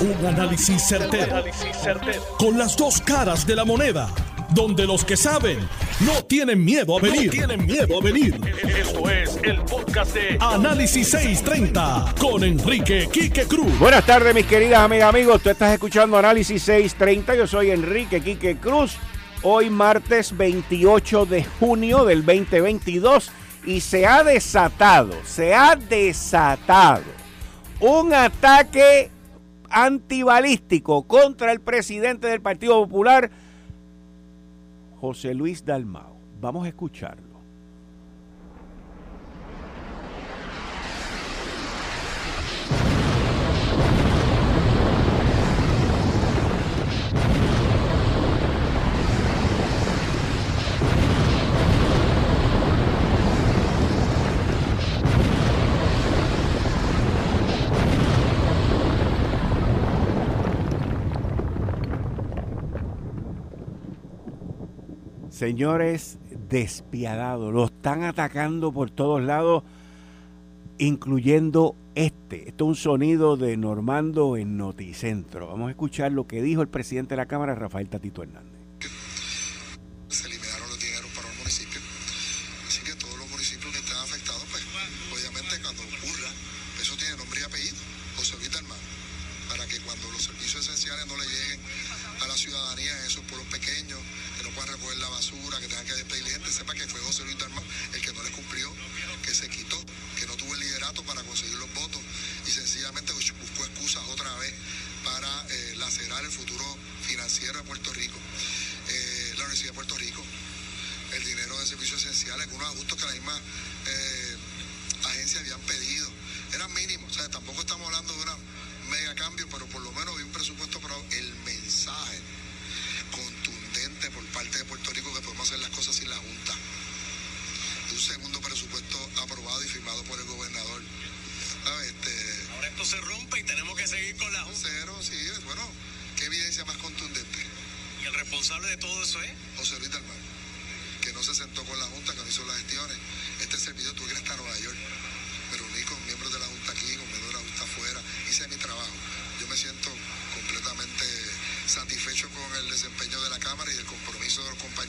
Un análisis certero, Con las dos caras de la moneda. Donde los que saben no tienen miedo a venir. tienen miedo a venir. Esto es el podcast de Análisis 630 con Enrique Quique Cruz. Buenas tardes, mis queridas amigas, amigos. Tú estás escuchando Análisis 630. Yo soy Enrique Quique Cruz. Hoy martes 28 de junio del 2022 y se ha desatado, se ha desatado un ataque antibalístico contra el presidente del Partido Popular, José Luis Dalmao. Vamos a escucharlo. Señores, despiadados, lo están atacando por todos lados, incluyendo este. Esto es un sonido de Normando en Noticentro. Vamos a escuchar lo que dijo el presidente de la Cámara, Rafael Tatito Hernández.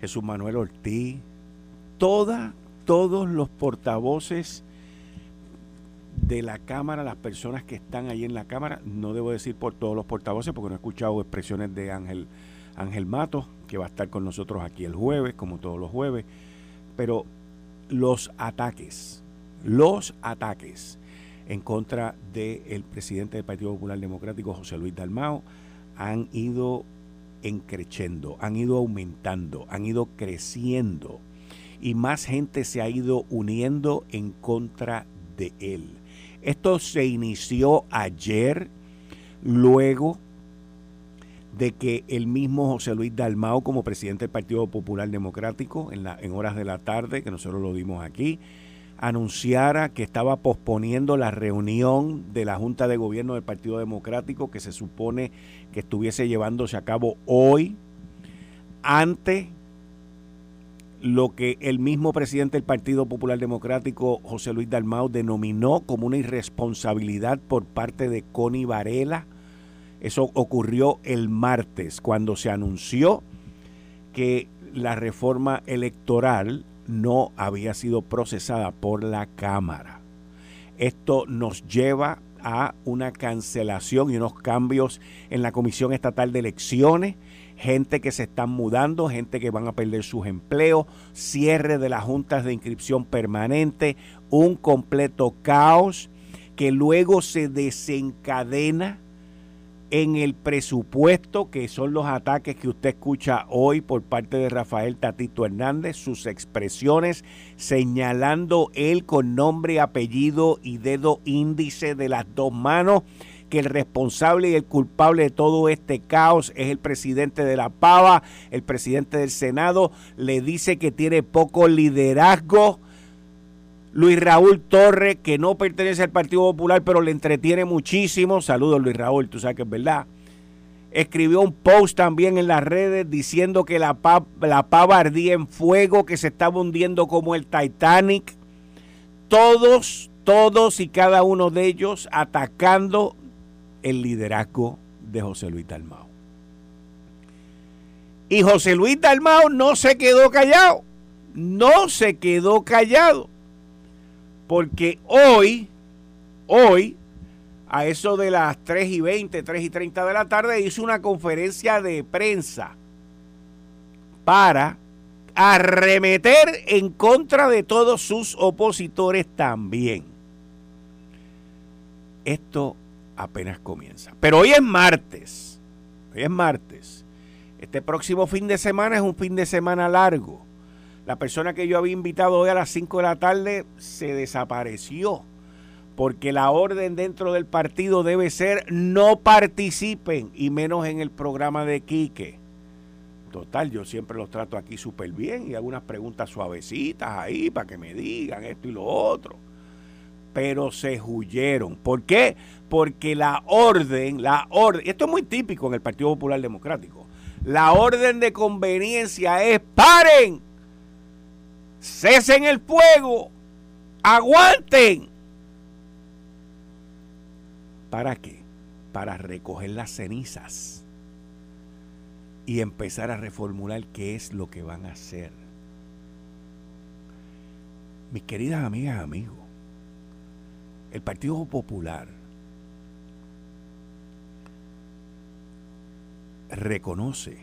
Jesús Manuel Ortiz, toda, todos los portavoces de la Cámara, las personas que están ahí en la Cámara, no debo decir por todos los portavoces porque no he escuchado expresiones de Ángel, Ángel Matos, que va a estar con nosotros aquí el jueves, como todos los jueves, pero los ataques, los ataques en contra del presidente del Partido Popular Democrático, José Luis Dalmao, han ido encrechendo, han ido aumentando, han ido creciendo y más gente se ha ido uniendo en contra de él. Esto se inició ayer, luego de que el mismo José Luis Dalmao, como presidente del Partido Popular Democrático, en, en horas de la tarde, que nosotros lo dimos aquí, anunciara que estaba posponiendo la reunión de la Junta de Gobierno del Partido Democrático que se supone que estuviese llevándose a cabo hoy ante lo que el mismo presidente del Partido Popular Democrático, José Luis Dalmau, denominó como una irresponsabilidad por parte de Connie Varela. Eso ocurrió el martes, cuando se anunció que la reforma electoral no había sido procesada por la Cámara. Esto nos lleva a una cancelación y unos cambios en la Comisión Estatal de Elecciones, gente que se están mudando, gente que van a perder sus empleos, cierre de las juntas de inscripción permanente, un completo caos que luego se desencadena en el presupuesto, que son los ataques que usted escucha hoy por parte de Rafael Tatito Hernández, sus expresiones señalando él con nombre, apellido y dedo índice de las dos manos que el responsable y el culpable de todo este caos es el presidente de la Pava, el presidente del Senado, le dice que tiene poco liderazgo. Luis Raúl Torres, que no pertenece al Partido Popular, pero le entretiene muchísimo. Saludos, Luis Raúl, tú sabes que es verdad. Escribió un post también en las redes diciendo que la, la pava ardía en fuego, que se estaba hundiendo como el Titanic. Todos, todos y cada uno de ellos atacando el liderazgo de José Luis Dalmao. Y José Luis Dalmao no se quedó callado, no se quedó callado, porque hoy, hoy, a eso de las 3 y 20, 3 y 30 de la tarde, hizo una conferencia de prensa para arremeter en contra de todos sus opositores también. Esto apenas comienza. Pero hoy es martes. Hoy es martes. Este próximo fin de semana es un fin de semana largo. La persona que yo había invitado hoy a las 5 de la tarde se desapareció. Porque la orden dentro del partido debe ser no participen y menos en el programa de Quique. Total, yo siempre los trato aquí súper bien y algunas preguntas suavecitas ahí para que me digan esto y lo otro. Pero se huyeron. ¿Por qué? porque la orden, la orden, esto es muy típico en el Partido Popular Democrático, la orden de conveniencia es paren, cesen el fuego, aguanten. ¿Para qué? Para recoger las cenizas y empezar a reformular qué es lo que van a hacer. Mis queridas amigas, amigos, el Partido Popular reconoce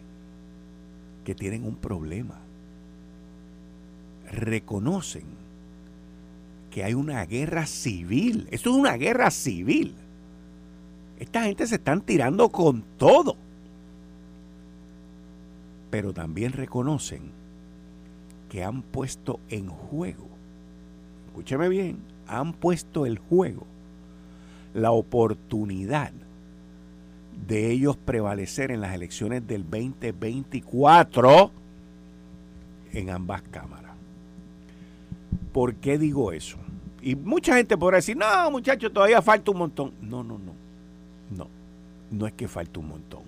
que tienen un problema. Reconocen que hay una guerra civil. Esto es una guerra civil. Esta gente se están tirando con todo. Pero también reconocen que han puesto en juego, escúcheme bien, han puesto el juego la oportunidad de ellos prevalecer en las elecciones del 2024 en ambas cámaras. ¿Por qué digo eso? Y mucha gente podrá decir, no, muchachos, todavía falta un montón. No, no, no. No, no es que falta un montón.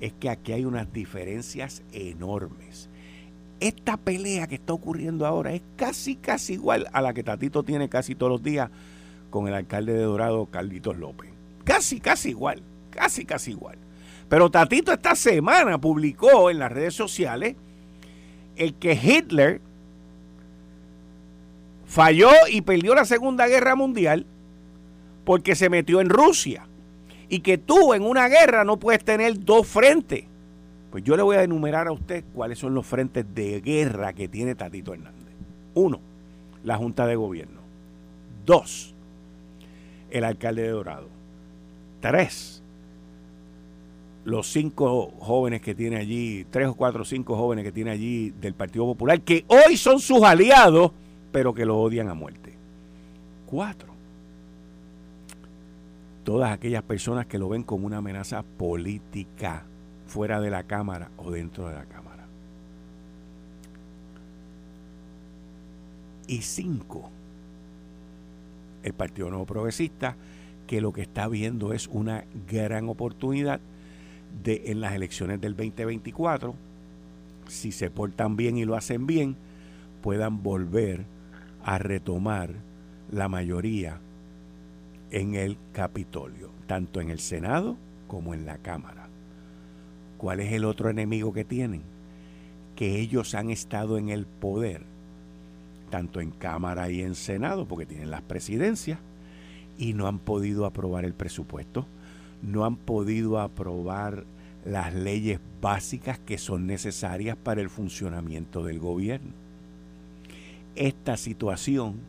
Es que aquí hay unas diferencias enormes. Esta pelea que está ocurriendo ahora es casi, casi igual a la que Tatito tiene casi todos los días con el alcalde de Dorado, Carlitos López. Casi, casi igual casi, casi igual. Pero Tatito esta semana publicó en las redes sociales el que Hitler falló y perdió la Segunda Guerra Mundial porque se metió en Rusia. Y que tú en una guerra no puedes tener dos frentes. Pues yo le voy a enumerar a usted cuáles son los frentes de guerra que tiene Tatito Hernández. Uno, la Junta de Gobierno. Dos, el alcalde de Dorado. Tres, los cinco jóvenes que tiene allí, tres o cuatro o cinco jóvenes que tiene allí del Partido Popular, que hoy son sus aliados, pero que lo odian a muerte. Cuatro. Todas aquellas personas que lo ven como una amenaza política fuera de la Cámara o dentro de la Cámara. Y cinco, el Partido Nuevo Progresista, que lo que está viendo es una gran oportunidad de en las elecciones del 2024, si se portan bien y lo hacen bien, puedan volver a retomar la mayoría en el Capitolio, tanto en el Senado como en la Cámara. ¿Cuál es el otro enemigo que tienen? Que ellos han estado en el poder, tanto en Cámara y en Senado, porque tienen las presidencias, y no han podido aprobar el presupuesto no han podido aprobar las leyes básicas que son necesarias para el funcionamiento del gobierno. Esta situación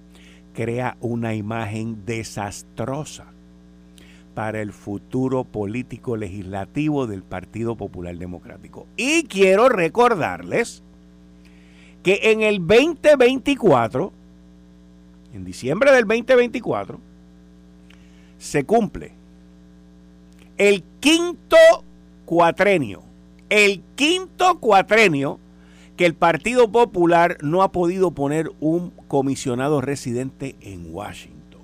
crea una imagen desastrosa para el futuro político legislativo del Partido Popular Democrático. Y quiero recordarles que en el 2024, en diciembre del 2024, se cumple El quinto cuatrenio, el quinto cuatrenio que el Partido Popular no ha podido poner un comisionado residente en Washington.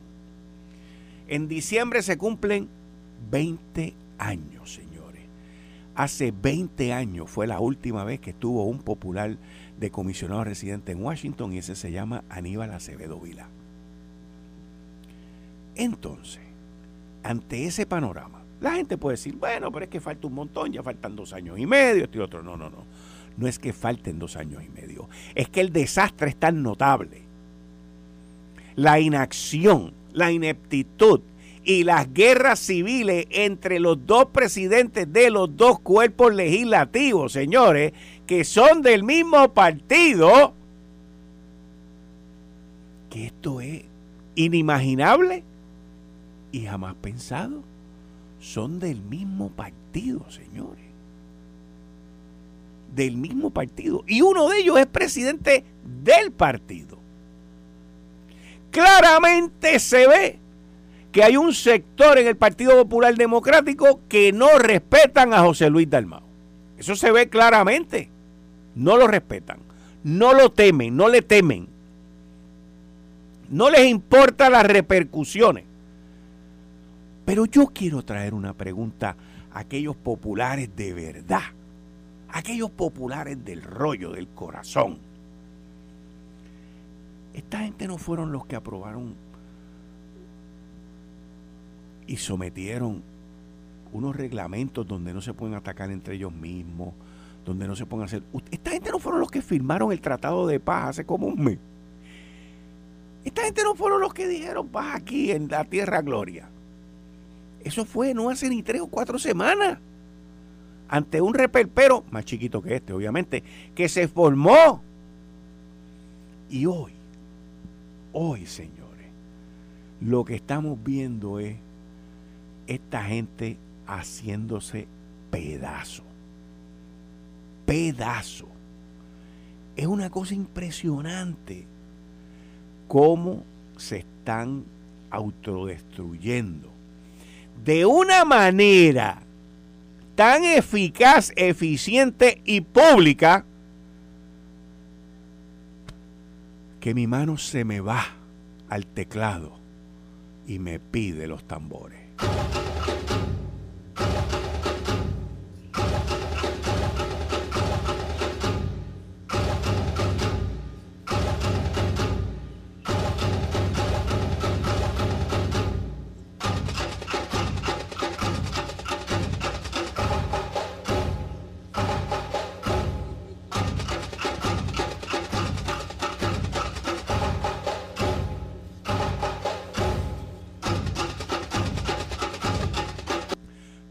En diciembre se cumplen 20 años, señores. Hace 20 años fue la última vez que estuvo un popular de comisionado residente en Washington y ese se llama Aníbal Acevedo Vila. Entonces, ante ese panorama, la gente puede decir, bueno, pero es que falta un montón, ya faltan dos años y medio, este y otro. No, no, no. No es que falten dos años y medio, es que el desastre es tan notable. La inacción, la ineptitud y las guerras civiles entre los dos presidentes de los dos cuerpos legislativos, señores, que son del mismo partido, que esto es inimaginable y jamás pensado. Son del mismo partido, señores. Del mismo partido. Y uno de ellos es presidente del partido. Claramente se ve que hay un sector en el Partido Popular Democrático que no respetan a José Luis Dalmao. Eso se ve claramente. No lo respetan. No lo temen, no le temen. No les importa las repercusiones. Pero yo quiero traer una pregunta a aquellos populares de verdad, aquellos populares del rollo, del corazón. Esta gente no fueron los que aprobaron y sometieron unos reglamentos donde no se pueden atacar entre ellos mismos, donde no se pueden hacer... Esta gente no fueron los que firmaron el Tratado de Paz hace como un mes. Esta gente no fueron los que dijeron paz aquí en la Tierra Gloria. Eso fue no hace ni tres o cuatro semanas. Ante un reperpero, más chiquito que este, obviamente, que se formó. Y hoy, hoy, señores, lo que estamos viendo es esta gente haciéndose pedazo. Pedazo. Es una cosa impresionante cómo se están autodestruyendo de una manera tan eficaz, eficiente y pública que mi mano se me va al teclado y me pide los tambores.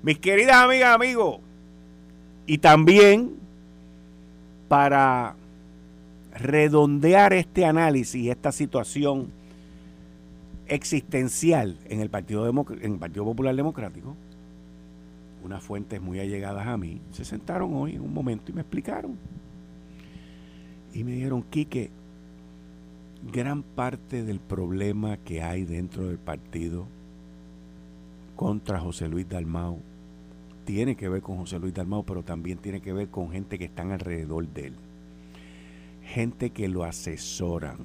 Mis queridas amigas, amigos, y también para redondear este análisis, esta situación existencial en el Partido, en el Partido Popular Democrático, unas fuentes muy allegadas a mí, se sentaron hoy en un momento y me explicaron. Y me dijeron, Quique, gran parte del problema que hay dentro del partido contra José Luis Dalmau tiene que ver con José Luis Dalmau, pero también tiene que ver con gente que están alrededor de él. Gente que lo asesoran.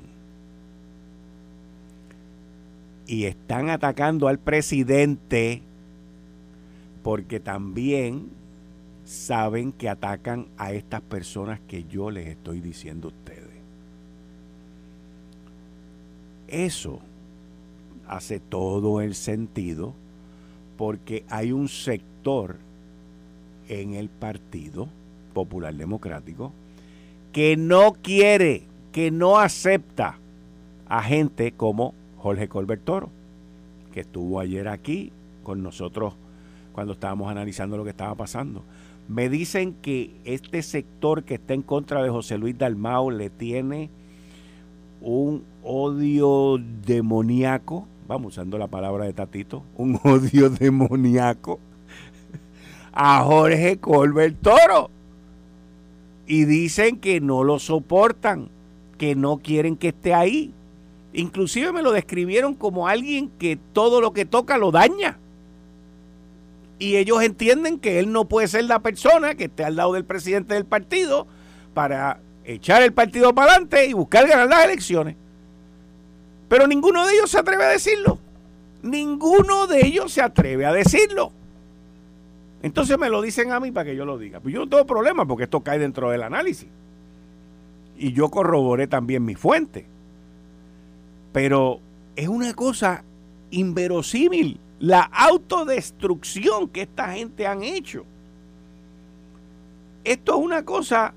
Y están atacando al presidente porque también saben que atacan a estas personas que yo les estoy diciendo a ustedes. Eso hace todo el sentido porque hay un sector en el Partido Popular Democrático que no quiere, que no acepta a gente como Jorge Colbert Toro, que estuvo ayer aquí con nosotros cuando estábamos analizando lo que estaba pasando. Me dicen que este sector que está en contra de José Luis Dalmao le tiene un odio demoníaco, vamos usando la palabra de Tatito, un odio demoníaco a Jorge Colbert Toro. Y dicen que no lo soportan, que no quieren que esté ahí. Inclusive me lo describieron como alguien que todo lo que toca lo daña. Y ellos entienden que él no puede ser la persona que esté al lado del presidente del partido para echar el partido para adelante y buscar ganar las elecciones. Pero ninguno de ellos se atreve a decirlo. Ninguno de ellos se atreve a decirlo. Entonces me lo dicen a mí para que yo lo diga. Pues yo no tengo problema porque esto cae dentro del análisis. Y yo corroboré también mi fuente. Pero es una cosa inverosímil la autodestrucción que esta gente han hecho. Esto es una cosa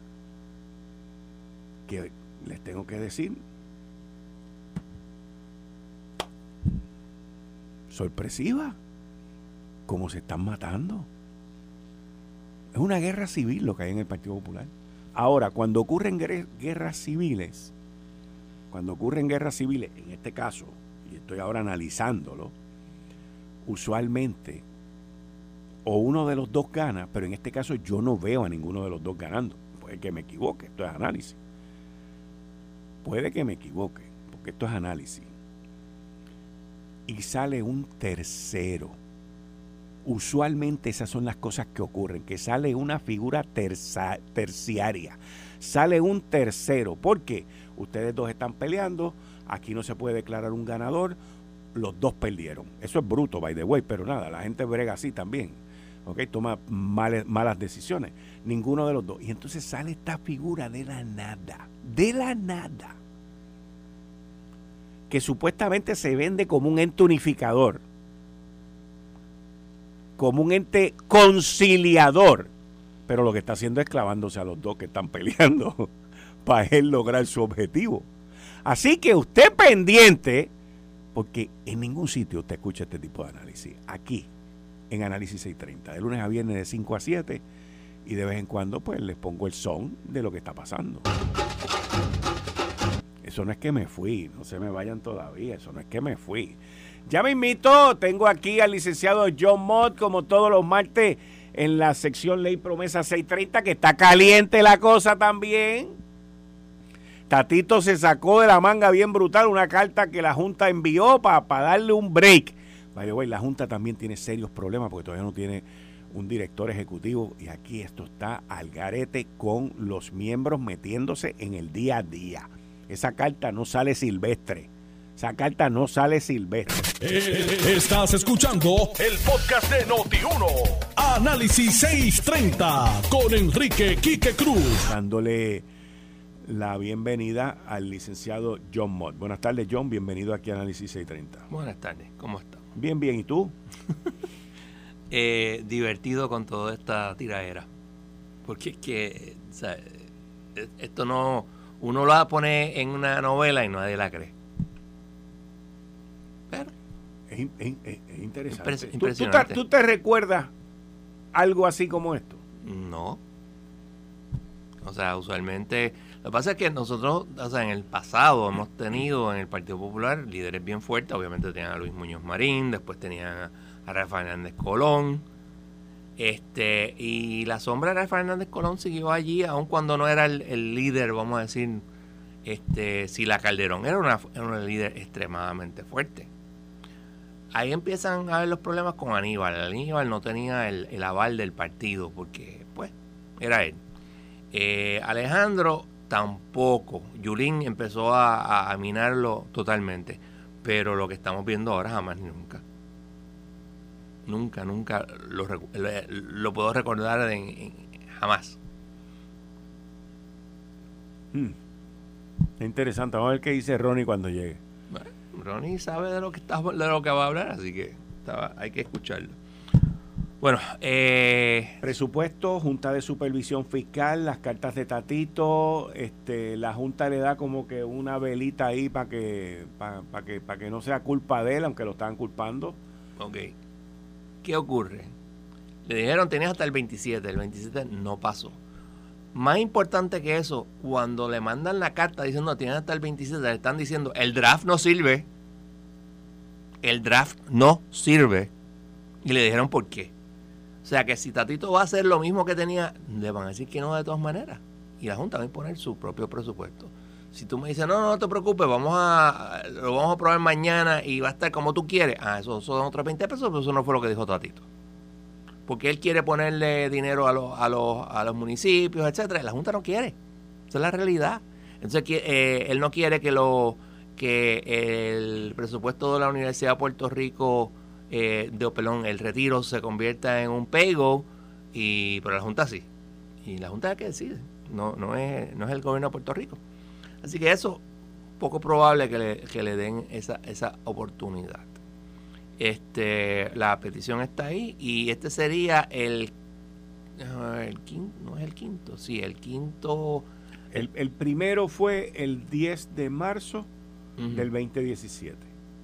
que les tengo que decir. Sorpresiva. Cómo se están matando. Es una guerra civil lo que hay en el Partido Popular. Ahora, cuando ocurren guerras civiles, cuando ocurren guerras civiles, en este caso, y estoy ahora analizándolo, usualmente o uno de los dos gana, pero en este caso yo no veo a ninguno de los dos ganando. Puede que me equivoque, esto es análisis. Puede que me equivoque, porque esto es análisis. Y sale un tercero. Usualmente esas son las cosas que ocurren, que sale una figura terciaria, sale un tercero. porque Ustedes dos están peleando, aquí no se puede declarar un ganador, los dos perdieron. Eso es bruto, by the way, pero nada, la gente brega así también. ¿ok? Toma malas decisiones. Ninguno de los dos. Y entonces sale esta figura de la nada, de la nada, que supuestamente se vende como un ente unificador, como un ente conciliador, pero lo que está haciendo es clavándose a los dos que están peleando para él lograr su objetivo. Así que usted pendiente porque en ningún sitio usted escucha este tipo de análisis. Aquí, en Análisis 630, de lunes a viernes de 5 a 7, y de vez en cuando pues les pongo el son de lo que está pasando. Eso no es que me fui, no se me vayan todavía, eso no es que me fui. Ya me invito, tengo aquí al licenciado John Mott, como todos los martes, en la sección Ley Promesa 630, que está caliente la cosa también. Tatito se sacó de la manga bien brutal una carta que la Junta envió para darle un break. By the la Junta también tiene serios problemas porque todavía no tiene un director ejecutivo y aquí esto está al garete con los miembros metiéndose en el día a día. Esa carta no sale silvestre. Esa carta no sale silvestre. Eh, estás escuchando el podcast de Noti1. Análisis 630 con Enrique Quique Cruz. Dándole la bienvenida al licenciado John Mott. Buenas tardes, John. Bienvenido aquí a Análisis 630. Buenas tardes. ¿Cómo estás? Bien, bien. ¿Y tú? eh, divertido con toda esta tiraera. Porque es que esto no... Uno lo pone en una novela y nadie la cree. Pero... Es, interesante. impresionante. ¿Tú te recuerdas algo así como esto? No. O sea, usualmente lo que pasa es que nosotros, o sea, en el pasado hemos tenido en el Partido Popular líderes bien fuertes. Obviamente tenían a Luis Muñoz Marín, después tenían a Rafael Hernández Colón. Este, y la sombra de Rafael Hernández Colón siguió allí, aun cuando no era el, líder, vamos a decir, este, la Calderón era una, era líder extremadamente fuerte. Ahí empiezan a ver los problemas con Aníbal. Aníbal no tenía el, el aval del partido, porque, pues, era él. Eh, Alejandro tampoco. Yulín empezó a, minarlo totalmente. Pero lo que estamos viendo ahora jamás ni nunca. Nunca, nunca lo, lo, puedo recordar de, jamás. Hmm. Interesante. Vamos a ver qué dice Ronnie cuando llegue. Ronnie sabe de lo que está, de lo que va a hablar, así que hay que escucharlo. Bueno, eh, presupuesto, Junta de Supervisión Fiscal, las cartas de Tatito, este, la Junta le da como que una velita ahí para que, para, que, para que no sea culpa de él, aunque lo estaban culpando. Ok. ¿Qué ocurre? Le dijeron tenías hasta el 27, el 27 no pasó. Más importante que eso, cuando le mandan la carta diciendo tienes hasta el 27, le están diciendo el draft no sirve. El draft no sirve. Y le dijeron por qué o sea que si Tatito va a hacer lo mismo que tenía, le van a decir que no de todas maneras. Y la Junta va a imponer su propio presupuesto. Si tú me dices, no, no, te preocupes, vamos a, lo vamos a probar mañana y va a estar como tú quieres. Ah, eso son otros 20 pesos, pero eso no fue lo que dijo Tatito. porque él quiere ponerle dinero a los, a los, a los municipios, etcétera. La Junta no quiere. Esa es la realidad. Entonces eh, él no quiere que lo que el presupuesto de la Universidad de Puerto Rico eh, de Opelón, el retiro se convierta en un paygo y pero la Junta sí. Y la Junta es que decide, no, no, es, no es el gobierno de Puerto Rico. Así que eso, poco probable que le, que le den esa, esa oportunidad. Este, la petición está ahí y este sería el, el quinto, no es el quinto, sí, el quinto. El, el primero fue el 10 de marzo del 2017.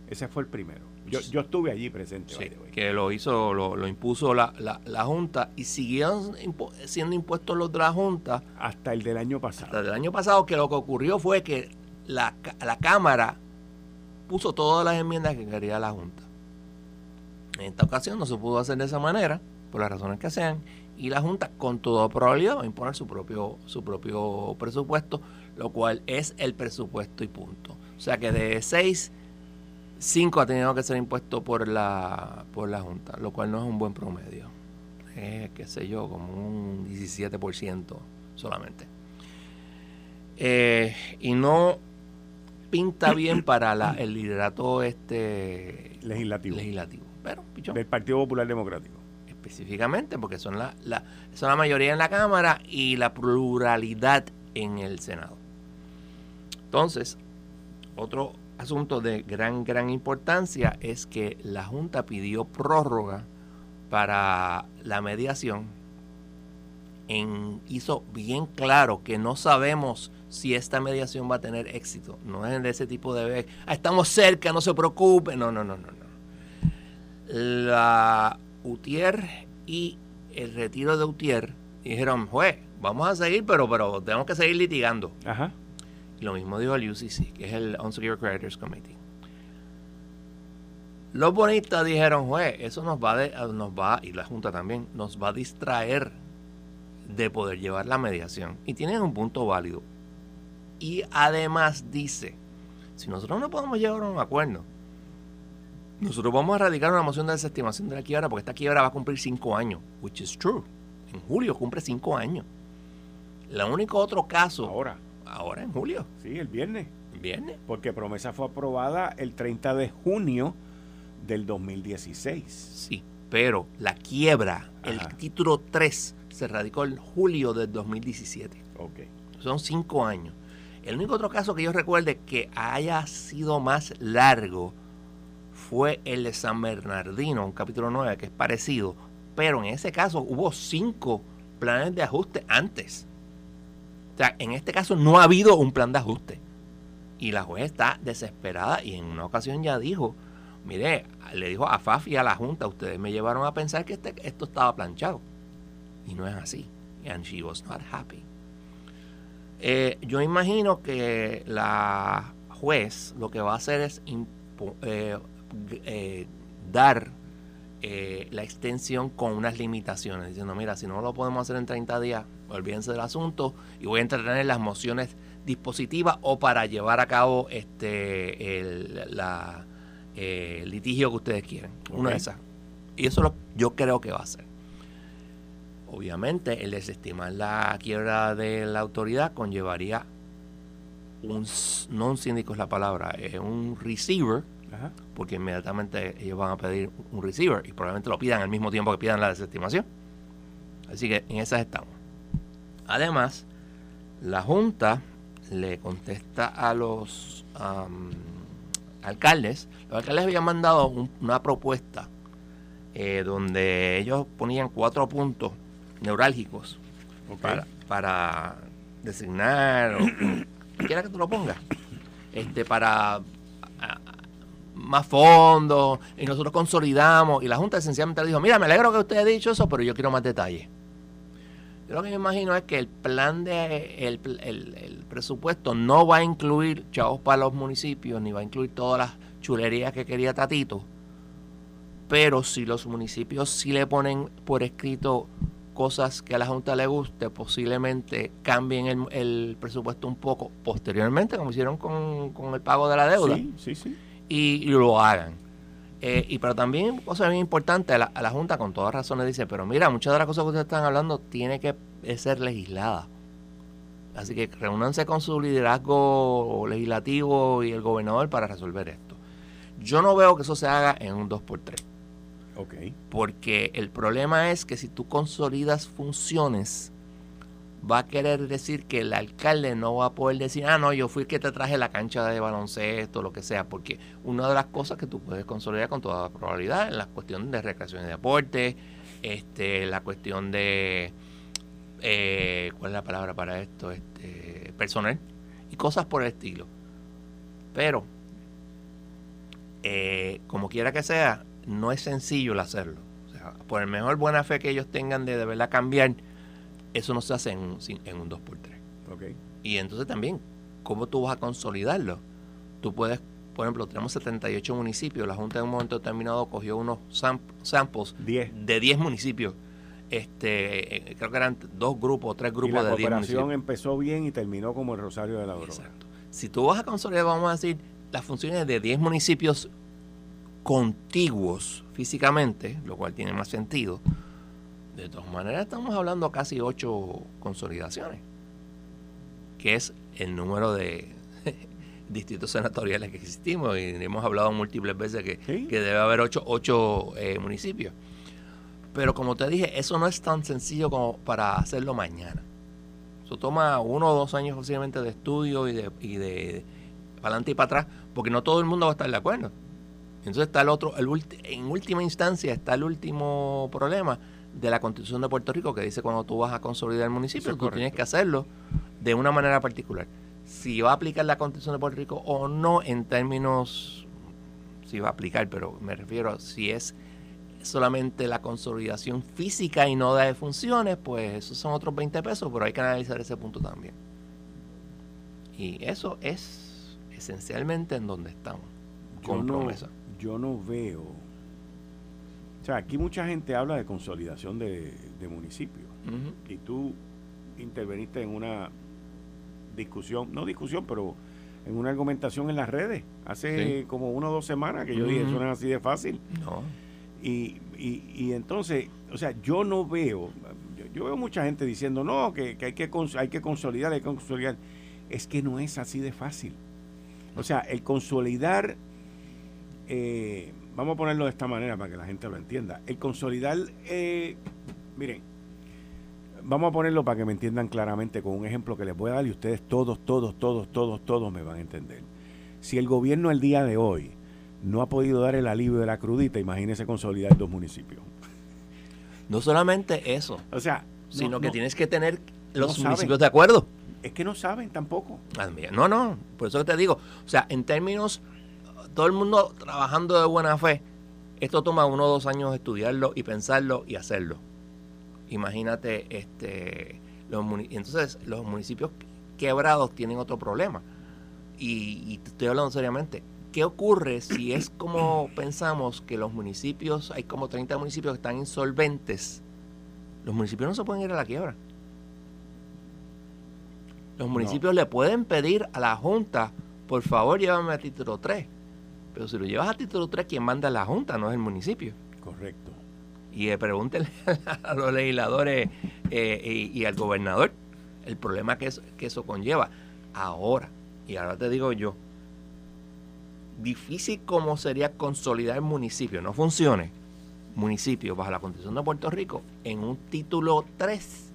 Ese fue el primero. Yo, yo estuve allí presente. que lo hizo, lo, lo impuso la, la, la, Junta y siguieron siendo impuestos los de la Junta. Hasta el del año pasado. Hasta el del año pasado, que lo que ocurrió fue que la, la Cámara puso todas las enmiendas que quería la Junta. En esta ocasión no se pudo hacer de esa manera, por las razones que sean, y la Junta con toda probabilidad va a imponer su propio, su propio presupuesto, lo cual es el presupuesto y punto. O sea que de 6, 5 ha tenido que ser impuesto por la, por la Junta, lo cual no es un buen promedio. Es, qué sé yo, como un 17% solamente. Eh, y no pinta bien para la, el liderato este legislativo. legislativo. Del Partido Popular Democrático. Específicamente, porque son la, son la mayoría en la Cámara y la pluralidad en el Senado. Entonces, otro asunto de gran, gran importancia es que la Junta pidió prórroga para la mediación. Hizo bien claro que no sabemos si esta mediación va a tener éxito. No es de ese tipo de... Ah, estamos cerca, no se preocupe. No, no, no, no. no la UTIER y el retiro de UTIER dijeron, juez, vamos a seguir, pero, pero tenemos que seguir litigando. Ajá. Lo mismo dijo el UCC, que es el Unsecured Creditors Committee. Los bonistas dijeron, juez, eso nos va, de, nos va, y la Junta también, nos va a distraer de poder llevar la mediación. Y tienen un punto válido. Y además dice, si nosotros no podemos llegar a un acuerdo, nosotros vamos a radicar una moción de desestimación de la quiebra porque esta quiebra va a cumplir cinco años, which is true. En julio cumple cinco años. El único otro caso. Ahora. Ahora en julio. Sí, el viernes. viernes. Porque promesa fue aprobada el 30 de junio del 2016. Sí, pero la quiebra, el título 3, se radicó en julio del 2017. Ok. Son cinco años. El único otro caso que yo recuerde que haya sido más largo fue el de San Bernardino, un capítulo 9 que es parecido, pero en ese caso hubo cinco planes de ajuste antes. O sea, en este caso no ha habido un plan de ajuste. Y la juez está desesperada y en una ocasión ya dijo, mire, le dijo a Fafi y a la Junta, ustedes me llevaron a pensar que este, esto estaba planchado. Y no es así. And she was not happy. Eh, yo imagino que la juez lo que va a hacer es eh, eh, dar eh, la extensión con unas limitaciones, diciendo, mira, si no lo podemos hacer en 30 días, olvídense del asunto y voy a entretener las mociones dispositivas o para llevar a cabo este el, la, eh, litigio que ustedes quieren. Una de esas. Y eso lo, yo creo que va a ser. Obviamente, el desestimar la quiebra de la autoridad conllevaría un, no un síndico es la palabra, es un receiver porque inmediatamente ellos van a pedir un receiver y probablemente lo pidan al mismo tiempo que pidan la desestimación. Así que en esas estamos. Además, la Junta le contesta a los alcaldes. Los alcaldes habían mandado una propuesta eh, donde ellos ponían cuatro puntos neurálgicos para, para designar, o, quiera que tú lo pongas, este, para más fondos y nosotros consolidamos y la Junta esencialmente dijo, mira, me alegro que usted haya dicho eso, pero yo quiero más detalles. Yo lo que me imagino es que el plan de el, el, presupuesto no va a incluir chavos para los municipios, ni va a incluir todas las chulerías que quería Tatito. Pero si los municipios sí le ponen por escrito cosas que a la Junta le guste, posiblemente cambien el, el presupuesto un poco posteriormente, como hicieron con, con el pago de la deuda. Sí, sí, sí y lo hagan. Eh, y pero también, cosa bien importante, a la, a la Junta con todas razones dice, pero mira, muchas de las cosas que ustedes están hablando tiene que ser legislada. Así que reúnanse con su liderazgo legislativo y el gobernador para resolver esto. Yo no veo que eso se haga en un 2x3. Okay. Porque el problema es que si tú consolidas funciones, va a querer decir que el alcalde no va a poder decir, ah, no, yo fui el que te traje la cancha de baloncesto, lo que sea, porque una de las cosas que tú puedes consolidar con toda probabilidad es la cuestión de recreación y deporte, este, la cuestión de, eh, ¿cuál es la palabra para esto? Este, personal y cosas por el estilo. Pero, eh, como quiera que sea, no es sencillo el hacerlo. O sea, por el mejor buena fe que ellos tengan de de verdad cambiar, eso no se hace en un, en un 2x3. Okay. Y entonces también, ¿cómo tú vas a consolidarlo? Tú puedes, por ejemplo, tenemos 78 municipios, la Junta en un momento determinado cogió unos samples de 10 municipios. Este, eh, creo que eran dos grupos o tres grupos y la de 10 municipios. empezó bien y terminó como el Rosario de la Aurora. Exacto. Si tú vas a consolidar, vamos a decir, las funciones de 10 municipios contiguos físicamente, lo cual tiene más sentido, de todas maneras, estamos hablando casi ocho consolidaciones, que es el número de distritos senatoriales que existimos. Y hemos hablado múltiples veces que, que debe haber ocho, ocho eh, municipios. Pero como te dije, eso no es tan sencillo como para hacerlo mañana. Eso toma uno o dos años posiblemente de estudio y de, y de para adelante y para atrás, porque no todo el mundo va a estar de acuerdo. Entonces está el otro, el en última instancia está el último problema, de la Constitución de Puerto Rico que dice cuando tú vas a consolidar el municipio, tú tienes que hacerlo de una manera particular. Si va a aplicar la Constitución de Puerto Rico o no en términos, si va a aplicar, pero me refiero a si es solamente la consolidación física y no de funciones, pues esos son otros 20 pesos, pero hay que analizar ese punto también. Y eso es esencialmente en donde estamos, con promesa. Yo no veo o sea, aquí mucha gente habla de consolidación de, municipios. Y tú interveniste en una discusión, no discusión, pero en una argumentación en las redes hace como una o dos semanas que yo dije, eso no es así de fácil. No. Y, y, entonces, o sea, yo no veo, yo, veo mucha gente diciendo, no, que, hay, que hay que consolidar, hay que consolidar. Es que no es así de fácil. O sea, el consolidar... Eh, vamos a ponerlo de esta manera para que la gente lo entienda. El consolidar, eh, miren, vamos a ponerlo para que me entiendan claramente con un ejemplo que les voy a dar y ustedes todos, todos, todos, todos, todos me van a entender. Si el gobierno el día de hoy no ha podido dar el alivio de la crudita, imagínense consolidar dos municipios. No solamente eso, o sea, sino que tienes que tener los municipios de acuerdo. Es que no saben tampoco. Ah, no, no, por eso que te digo, o sea, en términos todo el mundo trabajando de buena fe, esto toma uno o dos años estudiarlo y pensarlo y hacerlo. Imagínate, este, los entonces los municipios quebrados tienen otro problema. Y, y te estoy hablando seriamente. ¿Qué ocurre si es como pensamos que los municipios, hay como 30 municipios que están insolventes? Los municipios no se pueden ir a la quiebra. Los municipios le pueden pedir a la Junta, por favor, llévame a título 3. Pero si lo llevas a título 3, quien manda la Junta, no es el municipio. Correcto. Y eh, pregúntenle a los legisladores eh, y, al gobernador el problema que, que eso conlleva. Ahora, y ahora te digo yo, difícil como sería consolidar el municipio, no funcione, municipio bajo la Constitución de Puerto Rico en un título 3.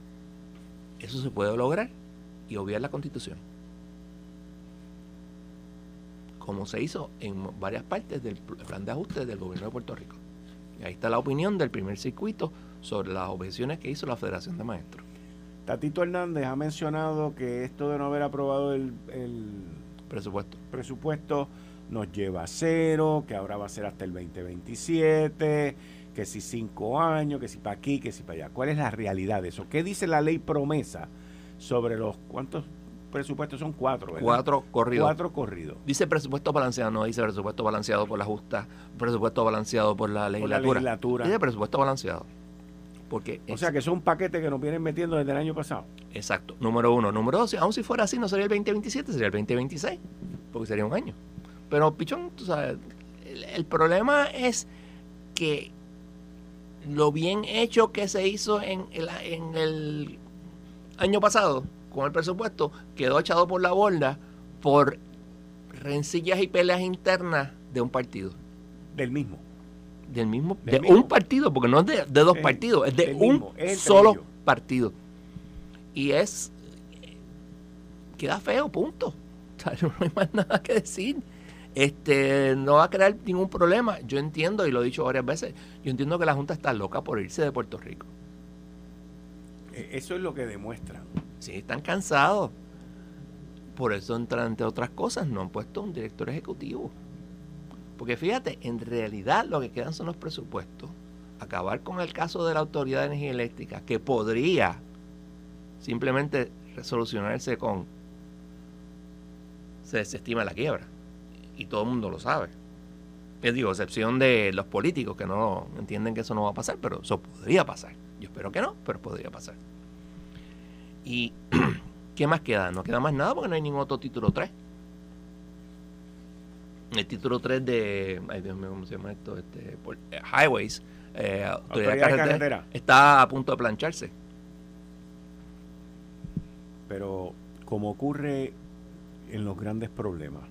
Eso se puede lograr y obviar la Constitución como se hizo en varias partes del plan de ajuste del gobierno de Puerto Rico. Y ahí está la opinión del primer circuito sobre las objeciones que hizo la Federación de Maestros. Tatito Hernández ha mencionado que esto de no haber aprobado el, presupuesto. presupuesto nos lleva a cero, que ahora va a ser hasta el 2027, que si cinco años, que si para aquí, que si para allá. ¿Cuál es la realidad de eso? ¿Qué dice la ley promesa sobre los cuántos presupuestos son cuatro, ¿verdad? Cuatro corridos. Cuatro corridos. Dice presupuesto balanceado, no dice presupuesto balanceado por la justa, presupuesto balanceado por la legislatura. Dice presupuesto balanceado. Porque o sea que son paquetes que nos vienen metiendo desde el año pasado. Exacto. Número uno. Número dos, aun si fuera así, no sería el 2027, sería el 2026, porque sería un año. Pero, Pichón, tú sabes, el, problema es que lo bien hecho que se hizo en el, en el año pasado con el presupuesto quedó echado por la borda por rencillas y peleas internas de un partido. Del mismo. Del mismo. de un partido, porque no es de, dos partidos, es de un solo partido. Y es. Queda feo, punto. no hay más nada que decir. Este, no va a crear ningún problema. Yo entiendo, y lo he dicho varias veces, yo entiendo que la Junta está loca por irse de Puerto Rico. E, eso es lo que demuestran. Sí, están cansados. Por eso, entre otras cosas, no han puesto un director ejecutivo. Porque fíjate, en realidad lo que quedan son los presupuestos. Acabar con el caso de la Autoridad de Energía Eléctrica, que podría simplemente resolucionarse con se desestima la quiebra. Y todo el mundo lo sabe. Es digo, excepción de los políticos que no entienden que eso no va a pasar, pero eso podría pasar. Yo espero que no, pero podría pasar. ¿Y qué más queda? No queda más nada porque no hay ningún otro título 3 el título 3 de, ay Dios mío, ¿cómo se llama esto? Este, eh, highways, eh, carretera, está a punto de plancharse. Pero como ocurre en los grandes problemas,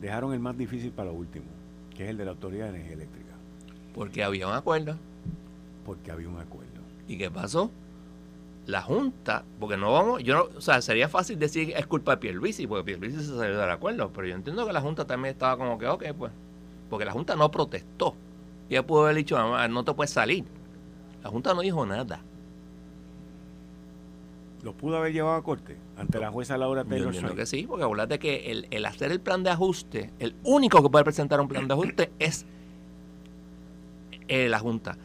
dejaron el más difícil para lo último, que es el de la Autoridad de Energía Eléctrica. Porque había un acuerdo. Porque había un acuerdo. ¿Y qué pasó? La Junta, porque no vamos, yo no, o sea, sería fácil decir es culpa de Pierluisi, porque Pierluisi se salió del acuerdo, pero yo entiendo que la Junta también estaba como que, ok, pues, porque la Junta no protestó. Ella pudo haber dicho, no te puedes salir. La Junta no dijo nada. ¿Lo pudo haber llevado a corte ante la jueza Laura Taylor? Yo entiendo que sí, porque de que el, el hacer el plan de ajuste, el único que puede presentar un plan de ajuste es eh, la Junta.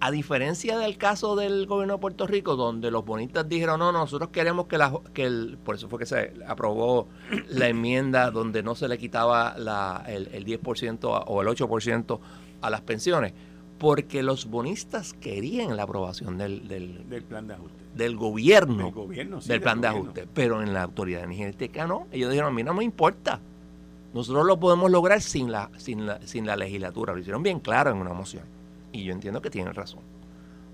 A diferencia del caso del gobierno de Puerto Rico, donde los bonistas dijeron, no, nosotros queremos que, la, que el, por eso fue que se aprobó la enmienda donde no se le quitaba la, el, el 10% o el 8% a las pensiones, porque los bonistas querían la aprobación del, del, plan de ajuste. Del gobierno, del, plan de ajuste, pero en la autoridad energética no. Ellos dijeron, a mí no me importa. Nosotros lo podemos lograr sin la, sin la, sin la legislatura. Lo hicieron bien claro en una moción. Y yo entiendo que tienen razón.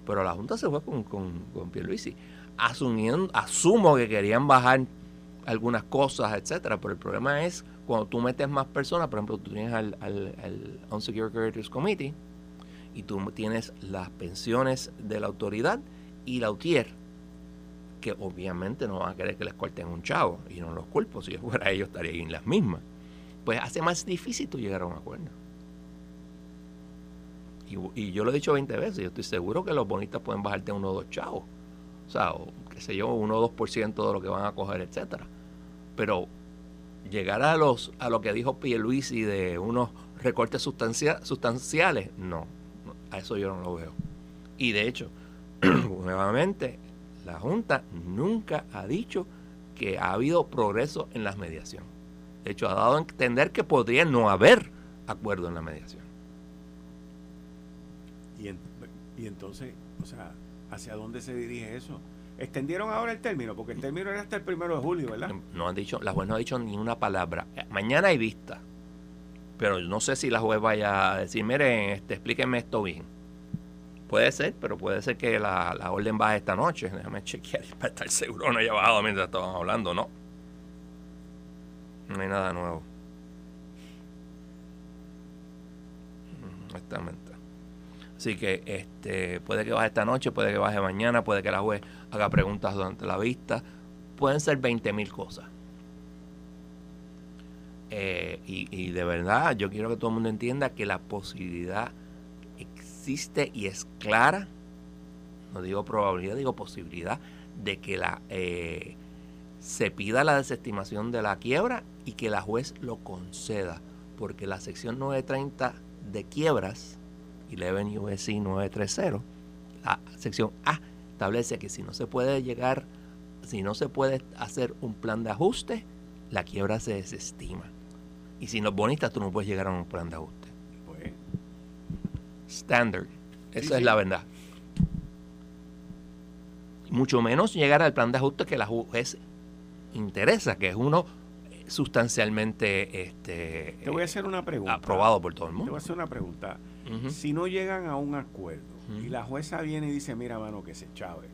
Pero la Junta se fue con, con, con Pierluisi. Asumiendo, asumo que querían bajar algunas cosas, etcétera, pero el problema es cuando tú metes más personas, por ejemplo, tú tienes al, al, al Unsecured Creditors Committee y tú tienes las pensiones de la autoridad y la UTIER, que obviamente no van a querer que les corten un chavo, y no los culpo, si yo fuera ellos estarían en las mismas. Pues hace más difícil tú llegar a un acuerdo. Y, yo lo he dicho 20 veces, yo estoy seguro que los bonistas pueden bajarte uno o dos chavos. O sea, o, qué sé yo, uno o dos por ciento de lo que van a coger, etcétera. Pero llegar a los a lo que dijo Pierluisi de unos recortes sustanciales, no, a eso yo no lo veo. Y de hecho, nuevamente, la Junta nunca ha dicho que ha habido progreso en las mediaciones. De hecho, ha dado a entender que podría no haber acuerdo en la mediación. Y, entonces, o sea, ¿hacia dónde se dirige eso? Extendieron ahora el término, porque el término era hasta el primero de julio, ¿verdad? No han dicho, la juez no ha dicho ni una palabra. Eh, mañana hay vista, pero no sé si la juez vaya a decir, miren, este, explíquenme esto bien. Puede ser, pero puede ser que la, la orden baje esta noche. Déjame chequear para estar seguro no haya bajado mientras estaban hablando, ¿no? No hay nada nuevo. Exactamente. Así que este, puede que baje esta noche, puede que baje mañana, puede que la juez haga preguntas durante la vista. Pueden ser 20 mil cosas. Eh, y, de verdad, yo quiero que todo el mundo entienda que la posibilidad existe y es clara, no digo probabilidad, digo posibilidad, de que la, eh, se pida la desestimación de la quiebra y que la juez lo conceda, porque la sección 930 de quiebras 11 USC 930, la sección A establece que si no se puede llegar, si no se puede hacer un plan de ajuste, la quiebra se desestima. Y si no es bonita, tú no puedes llegar a un plan de ajuste. Pues, Standard. Esa es la verdad. Mucho menos llegar al plan de ajuste que la juez interesa, que es uno sustancialmente este, Te voy a hacer una pregunta. aprobado por todo el Te mundo. voy a hacer una pregunta. Si no llegan a un acuerdo y la jueza viene y dice, mira, mano, que se chave,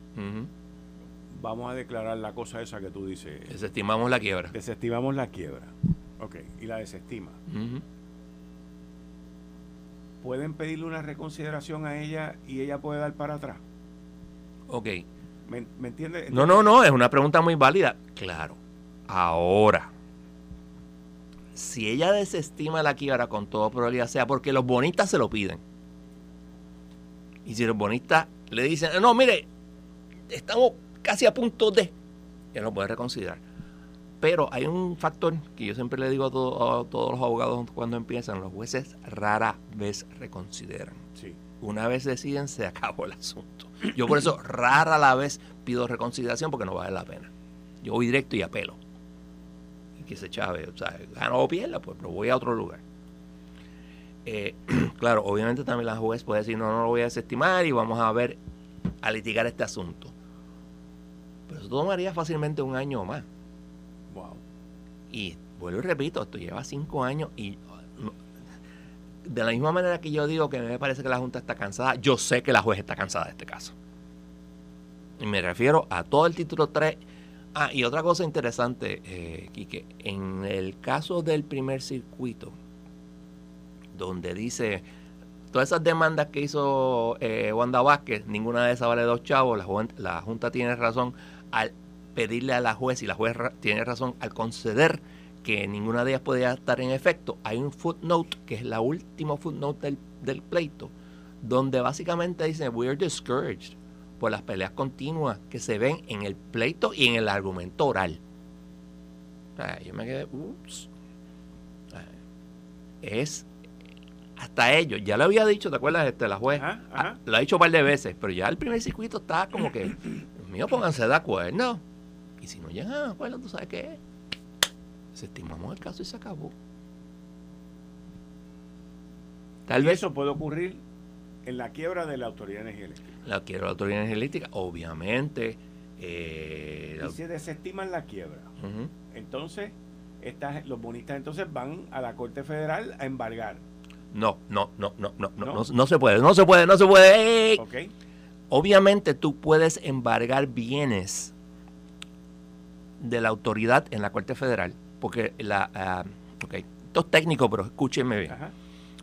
vamos a declarar la cosa esa que tú dices, Desestimamos la quiebra. desestimamos la quiebra. Ok, y la desestima. ¿Pueden pedirle una reconsideración a ella y ella puede dar para atrás? Ok. ¿Me, me entiendes? No, no, no, es una pregunta muy válida. Claro. Ahora, si ella desestima la quiebra con toda probabilidad, sea porque los bonistas se lo piden. Y si los bonistas le dicen, no, mire, estamos casi a punto de, ya lo puede reconsiderar. Pero hay un factor que yo siempre le digo a, todo- a todos los abogados cuando empiezan, los jueces rara vez reconsideran. Sí. Una vez deciden, se acabó el asunto. Yo por eso rara la vez pido reconsideración porque no vale la pena. Yo voy directo y apelo. Que se chave, o sea, gano o pierda, pues, pero voy a otro lugar. Eh, claro, obviamente también la juez puede decir, no, no lo voy a desestimar y vamos a ver, a litigar este asunto. Pero eso tomaría fácilmente un año o más. Wow. Y vuelvo y repito, esto lleva cinco años y de la misma manera que yo digo que me parece que la Junta está cansada, yo sé que la juez está cansada de este caso. Y me refiero a todo el título 3. Ah, y otra cosa interesante, eh, Quique, en el caso del primer circuito, donde dice todas esas demandas que hizo eh, Wanda Vázquez, ninguna de esas vale dos chavos, la, Junta tiene razón al pedirle a la juez y la juez tiene razón al conceder que ninguna de ellas podía estar en efecto. Hay un footnote, que es la última footnote del, del pleito, donde básicamente dice, we are discouraged por las peleas continuas que se ven en el pleito y en el argumento oral. Yo me quedé, ups. Es hasta ellos, ya lo había dicho, ¿te acuerdas? Este, la juez Ajá, ajá. ah, lo ha dicho un par de veces, pero ya el primer circuito está como que, mío, pónganse de acuerdo. Y si no llegan a acuerdo, ¿tú sabes qué? Desestimamos el caso y se acabó. Tal y vez eso puede ocurrir en la quiebra de la Autoridad de La quiero la autoridad energética, obviamente. eh, la- Y se desestiman la quiebra. Entonces, estas, los bonistas entonces van a la Corte Federal a embargar. No, no, no, no, no, no, ¿No? no, se puede, no se puede, no se puede. ¡Ey! ¿Ok? Obviamente tú puedes embargar bienes de la autoridad en la Corte Federal, porque la... ah, ok, esto es técnico, pero escúchenme bien. Ajá.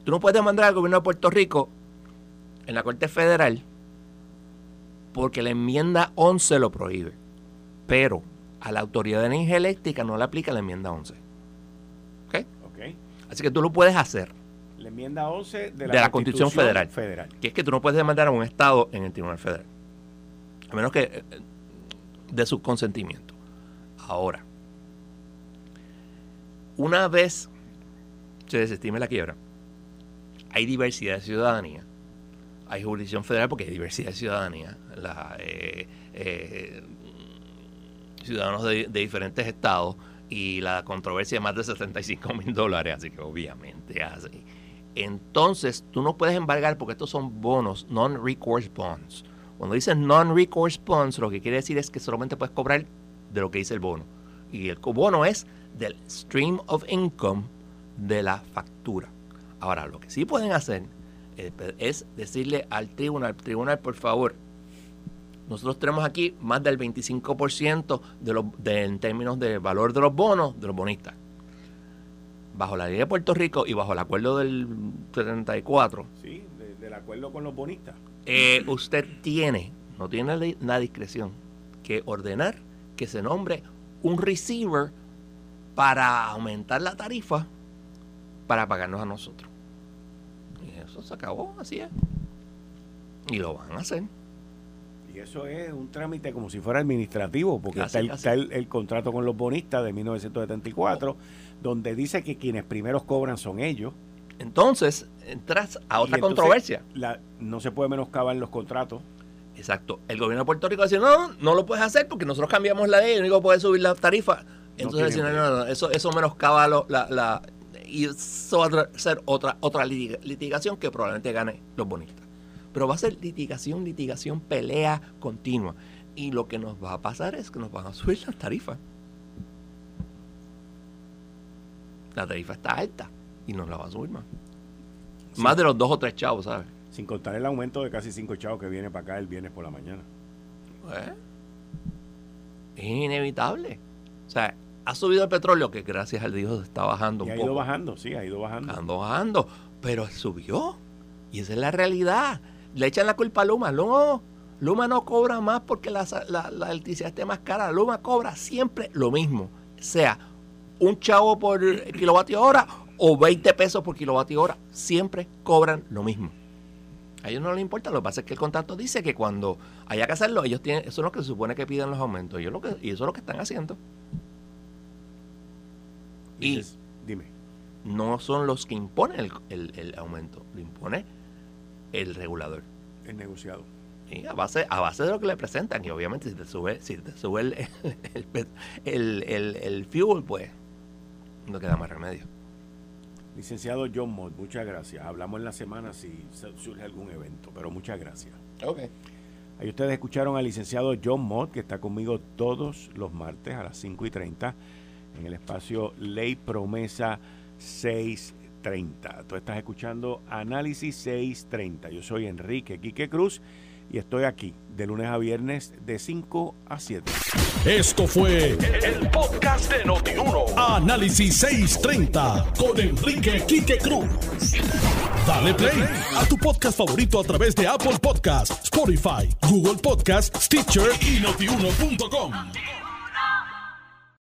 Tú no puedes demandar al gobierno de Puerto Rico en la Corte Federal porque la enmienda 11 lo prohíbe. Pero a la Autoridad de Energía Eléctrica no le aplica la enmienda 11. ¿Ok? Ok. Así que tú lo puedes hacer. La enmienda 11 de la, De la Constitución Federal. Federal. Que es que tú no puedes demandar a un Estado en el Tribunal Federal. A menos que eh, de su consentimiento. Ahora, una vez se desestime la quiebra, hay diversidad de ciudadanía. Hay jurisdicción federal porque hay diversidad de ciudadanía. Eh, eh, ciudadanos de, diferentes estados y la controversia de más de 75 mil dólares, así que obviamente así. Entonces, tú no puedes embargar porque estos son bonos, non-recourse bonds. Cuando dices non-recourse bonds, lo que quiere decir es que solamente puedes cobrar de lo que dice el bono. Y el bono es del stream of income de la factura. Ahora, lo que sí pueden hacer eh, es decirle al tribunal, tribunal, por favor, nosotros tenemos aquí más del 25% de los, de, en términos de valor de los bonos de los bonistas. Bajo la ley de Puerto Rico y bajo el acuerdo del 74, Sí, de- del acuerdo con los bonistas. eh, usted tiene, no tiene la discreción, que ordenar que se nombre un receiver para aumentar la tarifa para pagarnos a nosotros. Y eso se acabó, así es. Y lo van a hacer. Y eso es un trámite como si fuera administrativo, porque Casi, está, el, casi. está el- el contrato con los bonistas de 1974, donde dice que quienes primeros cobran son ellos. Entonces, entras a otra entonces, controversia. la- no se puede menoscabar los contratos. Exacto. El gobierno de Puerto Rico dice, no, no lo puedes hacer porque nosotros cambiamos la ley, el único que puede subir la tarifa. Entonces, dicen, no, no, no, eso, eso menoscaba lo- la, la... Y eso va a ser otra, otra litiga- litigación que probablemente gane los bonistas. Pero va a ser litigación, litigación, pelea continua. Y lo que nos va a pasar es que nos van a subir las tarifas. La tarifa está alta y nos la va a subir más. Más de los dos o tres chavos, ¿sabes? Sin contar el aumento de casi cinco chavos que viene para acá el viernes por la mañana. Pues, es inevitable. O sea, ha subido el petróleo, que gracias al Dios está bajando y un ha ido bajando, sí, ha ido bajando. Ando bajando, pero subió. Y esa es la realidad. Le echan la culpa a Luma. No, Luma no cobra más porque la, la electricidad esté más cara. Luma cobra siempre lo mismo. Sea un chavo por kilovatio hora o 20 pesos por kilovatio hora. Siempre cobran lo mismo. A ellos no les importa, lo que pasa es que el contrato dice que cuando haya que hacerlo, ellos tienen, eso es lo que se supone que piden los aumentos. Ellos lo que, y eso es lo que están haciendo. Y dime. No son los que imponen el, aumento, lo impone el regulador. El negociado. Y a base, a base de lo que le presentan. Y obviamente si te sube, si te sube el, el fuel, pues no queda más remedio. Licenciado John Mott, muchas gracias. Hablamos en la semana si surge algún evento, pero muchas gracias. Ok. Ahí ustedes escucharon al licenciado John Mott, que está conmigo todos los martes a las 5 y 30 en el espacio Ley Promesa 630. Tú estás escuchando Análisis 630. Yo soy Enrique Quique Cruz y estoy aquí de lunes a viernes de 5 a 7. Esto fue el, podcast de Notiuno. Análisis 630 con Enrique Quique Cruz. Dale play a tu podcast favorito a través de Apple Podcasts, Spotify, Google Podcasts, Stitcher y notiuno.com.